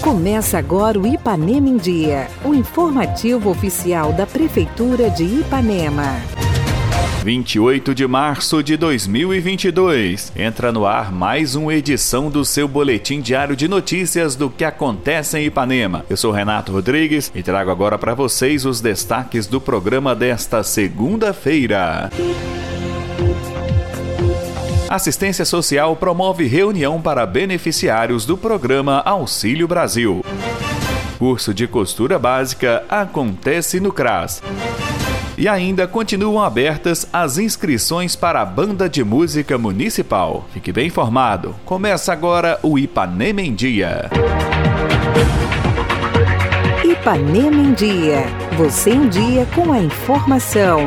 Começa agora o Ipanema em Dia, o informativo oficial da Prefeitura de Ipanema. 28 de março de 2022. Entra no ar mais uma edição do seu boletim diário de notícias do que acontece em Ipanema. Eu sou Renato Rodrigues e trago agora para vocês os destaques do programa desta segunda-feira. Assistência Social promove reunião para beneficiários do programa Auxílio Brasil. Curso de costura básica acontece no CRAS. E ainda continuam abertas as inscrições para a Banda de Música Municipal. Fique bem informado. Começa agora o Ipanema em Dia. Ipanema em Dia. Você em dia com a informação.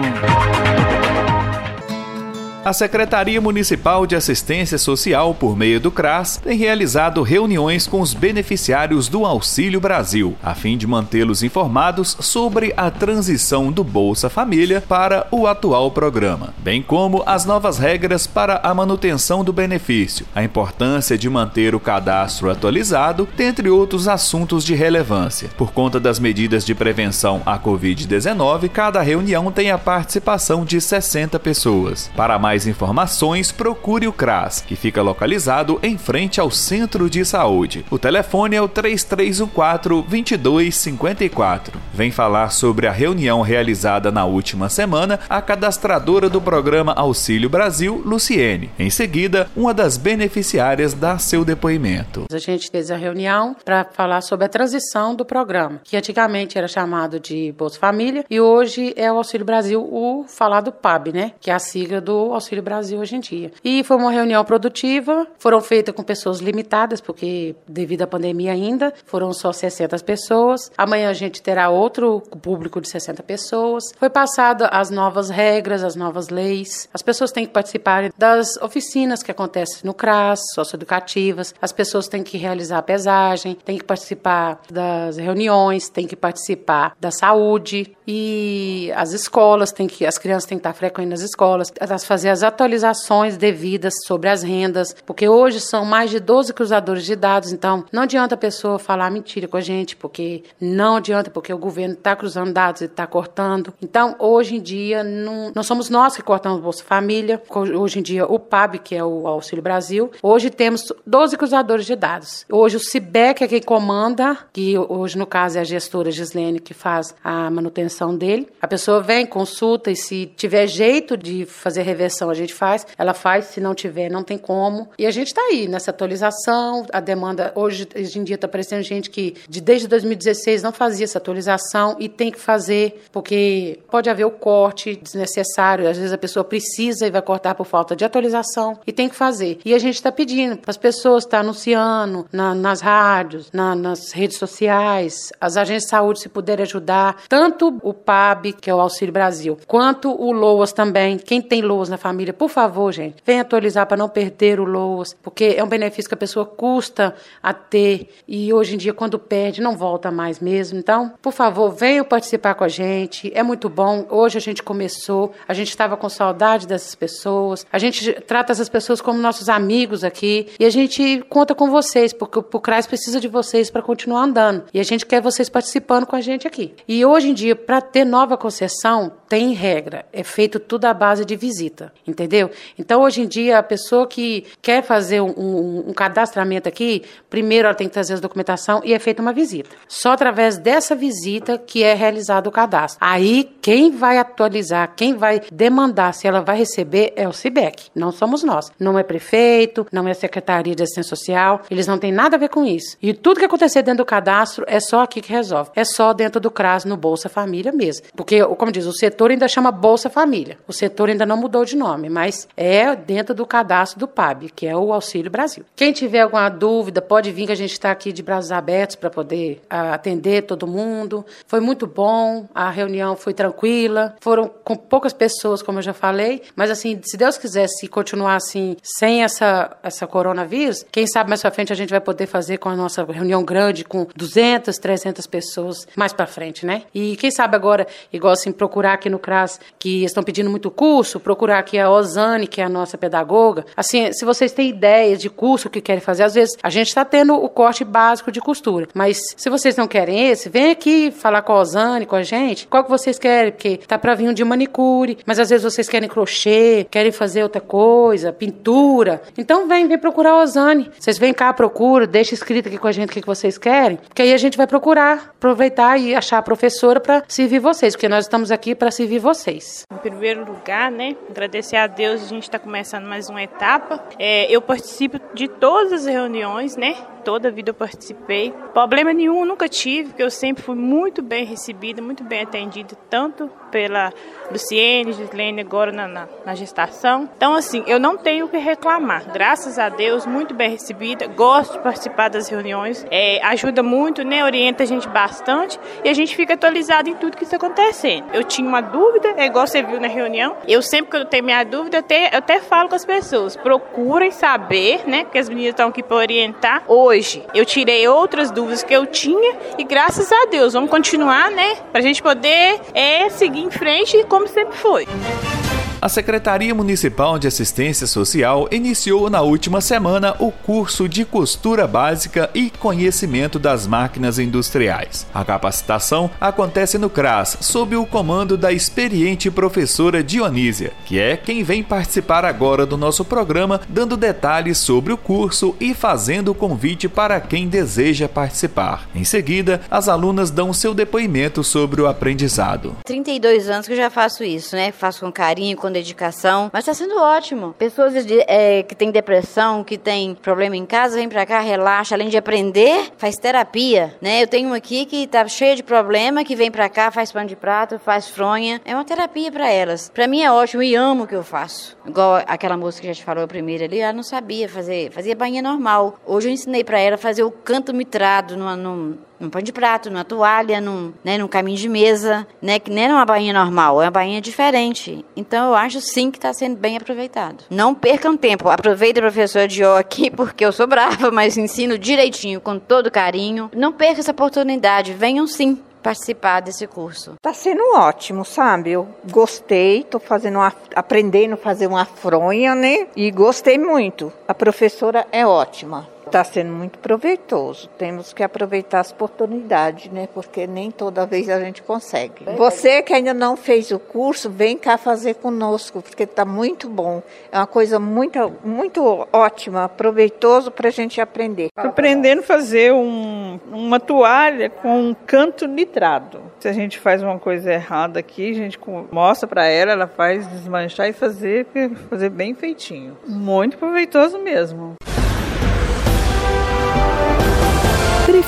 A Secretaria Municipal de Assistência Social, por meio do CRAS, tem realizado reuniões com os beneficiários do Auxílio Brasil, a fim de mantê-los informados sobre a transição do Bolsa Família para o atual programa, bem como as novas regras para a manutenção do benefício, a importância de manter o cadastro atualizado, dentre outros assuntos de relevância. Por conta das medidas de prevenção à Covid-19, cada reunião tem a participação de 60 pessoas. Para mais mais informações, procure o CRAS, que fica localizado em frente ao Centro de Saúde. O telefone é o 3314-2254. Vem falar sobre a reunião realizada na última semana a cadastradora do programa Auxílio Brasil, Luciene. Em seguida, uma das beneficiárias dá seu depoimento. A gente fez a reunião para falar sobre a transição do programa, que antigamente era chamado de Bolsa Família e hoje é o Auxílio Brasil, o falado PAB, né? Que é a sigla do Auxílio Brasil hoje em dia. E foi uma reunião produtiva, foram feitas com pessoas limitadas, porque devido à pandemia ainda, foram só 60 pessoas. Amanhã a gente terá outro público de 60 pessoas. Foi passada as novas regras, as novas leis. As pessoas têm que participar das oficinas que acontecem no CRAS, socioeducativas. As pessoas têm que realizar a pesagem, têm que participar das reuniões, têm que participar da saúde e as escolas têm que as crianças têm que estar frequentando as escolas, elas fazer as atualizações devidas sobre as rendas, porque hoje são mais de 12 cruzadores de dados, então não adianta a pessoa falar mentira com a gente, porque não adianta, porque o governo está cruzando dados e está cortando. Então, hoje em dia, não, não somos nós que cortamos o Bolsa Família, hoje em dia o PAB, que é o Auxílio Brasil, hoje temos 12 cruzadores de dados. Hoje o CIBEC é quem comanda, que hoje no caso é a gestora Gislene que faz a manutenção dele. A pessoa vem, consulta e se tiver jeito de fazer reversão a gente faz, ela faz, se não tiver, não tem como. E a gente está aí nessa atualização, a demanda, hoje, hoje em dia está aparecendo gente que de, desde 2016 não fazia essa atualização e tem que fazer, porque pode haver o corte desnecessário, às vezes a pessoa precisa e vai cortar por falta de atualização e tem que fazer. E a gente está pedindo para as pessoas estar tá anunciando na, nas rádios, na, nas redes sociais, as agências de saúde se puderem ajudar, tanto o PAB, que é o Auxílio Brasil, quanto o LOAS também, quem tem LOAS na família família, por favor, gente, venha atualizar para não perder o LOAS, porque é um benefício que a pessoa custa a ter e hoje em dia, quando perde, não volta mais mesmo. Então, por favor, venham participar com a gente, é muito bom. Hoje a gente começou, a gente estava com saudade dessas pessoas, a gente trata essas pessoas como nossos amigos aqui e a gente conta com vocês, porque o CRAS precisa de vocês para continuar andando. E a gente quer vocês participando com a gente aqui. E hoje em dia, para ter nova concessão, tem regra, é feito tudo à base de visita entendeu? Então, hoje em dia, a pessoa que quer fazer um, um, um, cadastramento aqui, primeiro ela tem que trazer a documentação e é feita uma visita. Só através dessa visita que é realizado o cadastro. Aí, quem vai atualizar, quem vai demandar se ela vai receber é o CIBEC, não somos nós. Não é prefeito, não é Secretaria de Assistência Social, eles não têm nada a ver com isso. E tudo que acontecer dentro do cadastro é só aqui que resolve. É só dentro do CRAS, no Bolsa Família mesmo. Porque, como diz, o setor ainda chama Bolsa Família. O setor ainda não mudou de nome nome, mas é dentro do cadastro do PAB, que é o Auxílio Brasil. Quem tiver alguma dúvida, pode vir que a gente está aqui de braços abertos para poder atender todo mundo. Foi muito bom, a reunião foi tranquila, foram com poucas pessoas, como eu já falei, mas assim, se Deus quisesse continuar assim, sem essa, essa coronavírus, quem sabe mais para frente a gente vai poder fazer com a nossa reunião grande, com 200, 300 pessoas mais para frente, né? E quem sabe agora, igual assim, procurar aqui no CRAS, que estão pedindo muito curso, procurar aqui aqui a Osane, que é a nossa pedagoga. Assim, se vocês têm ideias de curso que querem fazer, às vezes a gente está tendo o corte básico de costura. Mas se vocês não querem esse, vem aqui falar com a Osane, com a gente. Qual que vocês querem? Porque tá para vir um de manicure, mas às vezes vocês querem crochê, querem fazer outra coisa, pintura. Então vem, vem procurar a Osane. Vocês vêm cá, procura, deixa escrito aqui com a gente o que vocês querem, que aí a gente vai procurar, aproveitar e achar a professora para servir vocês, porque nós estamos aqui para servir vocês. Em primeiro lugar, né, agradecer a Deus, a gente está começando mais uma etapa. É, eu participo de todas as reuniões, né? Toda a vida eu participei. Problema nenhum nunca tive, porque eu sempre fui muito bem recebida, muito bem atendida, tanto pela Luciene, Gislene, agora na, na, na, gestação. Então, assim, eu não tenho o que reclamar. Graças a Deus, muito bem recebida. Gosto de participar das reuniões. É, ajuda muito, né? Orienta a gente bastante e a gente fica atualizado em tudo que está acontecendo. Eu tinha uma dúvida, é igual você viu na reunião. Eu sempre que eu tenho minha dúvida, eu até, eu até falo com as pessoas. Procurem saber, né? Porque as meninas estão aqui para orientar. Hoje, eu tirei outras dúvidas que eu tinha e graças a Deus, vamos continuar, né? Para a gente poder é, seguir em frente como sempre foi. A Secretaria Municipal de Assistência Social iniciou na última semana o curso de costura básica e conhecimento das máquinas industriais. A capacitação acontece no CRAS, sob o comando da experiente professora Dionísia, que é quem vem participar agora do nosso programa, dando detalhes sobre o curso e fazendo o convite para quem deseja participar. Em seguida, as alunas dão seu depoimento sobre o aprendizado. 32 anos que eu já faço isso, né? Faço com carinho, com dedicação, mas está sendo ótimo. Pessoas de, é, que têm depressão, que têm problema em casa, vem para cá, relaxa, além de aprender, faz terapia, né? Eu tenho uma aqui que tá cheia de problema, que vem para cá, faz pano de prato, faz fronha, é uma terapia para elas. Para mim é ótimo e amo o que eu faço. Igual aquela moça que já te falou primeiro ali, ela não sabia fazer, fazia bainha normal. Hoje eu ensinei para ela fazer o canto mitrado numa, num, num pano de prato, numa toalha, num, né, num caminho de mesa, né, que nem uma bainha normal, é uma bainha diferente. Então eu acho sim que está sendo bem aproveitado. Não percam tempo, aproveita a professora Dio aqui, porque eu sou brava, mas ensino direitinho, com todo carinho. Não perca essa oportunidade, venham sim participar desse curso? Tá sendo ótimo, sabe? Eu gostei, tô fazendo uma, aprendendo a fazer uma fronha, né? E gostei muito. A professora é ótima. Está sendo muito proveitoso. Temos que aproveitar as oportunidades, né? Porque nem toda vez a gente consegue. Você que ainda não fez o curso, vem cá fazer conosco, porque está muito bom. É uma coisa muito, muito ótima, proveitoso para a gente aprender. Estou aprendendo a fazer um, uma toalha com um canto nitrado. Se a gente faz uma coisa errada aqui, a gente mostra para ela, ela faz desmanchar e fazer, fazer bem feitinho. Muito proveitoso mesmo.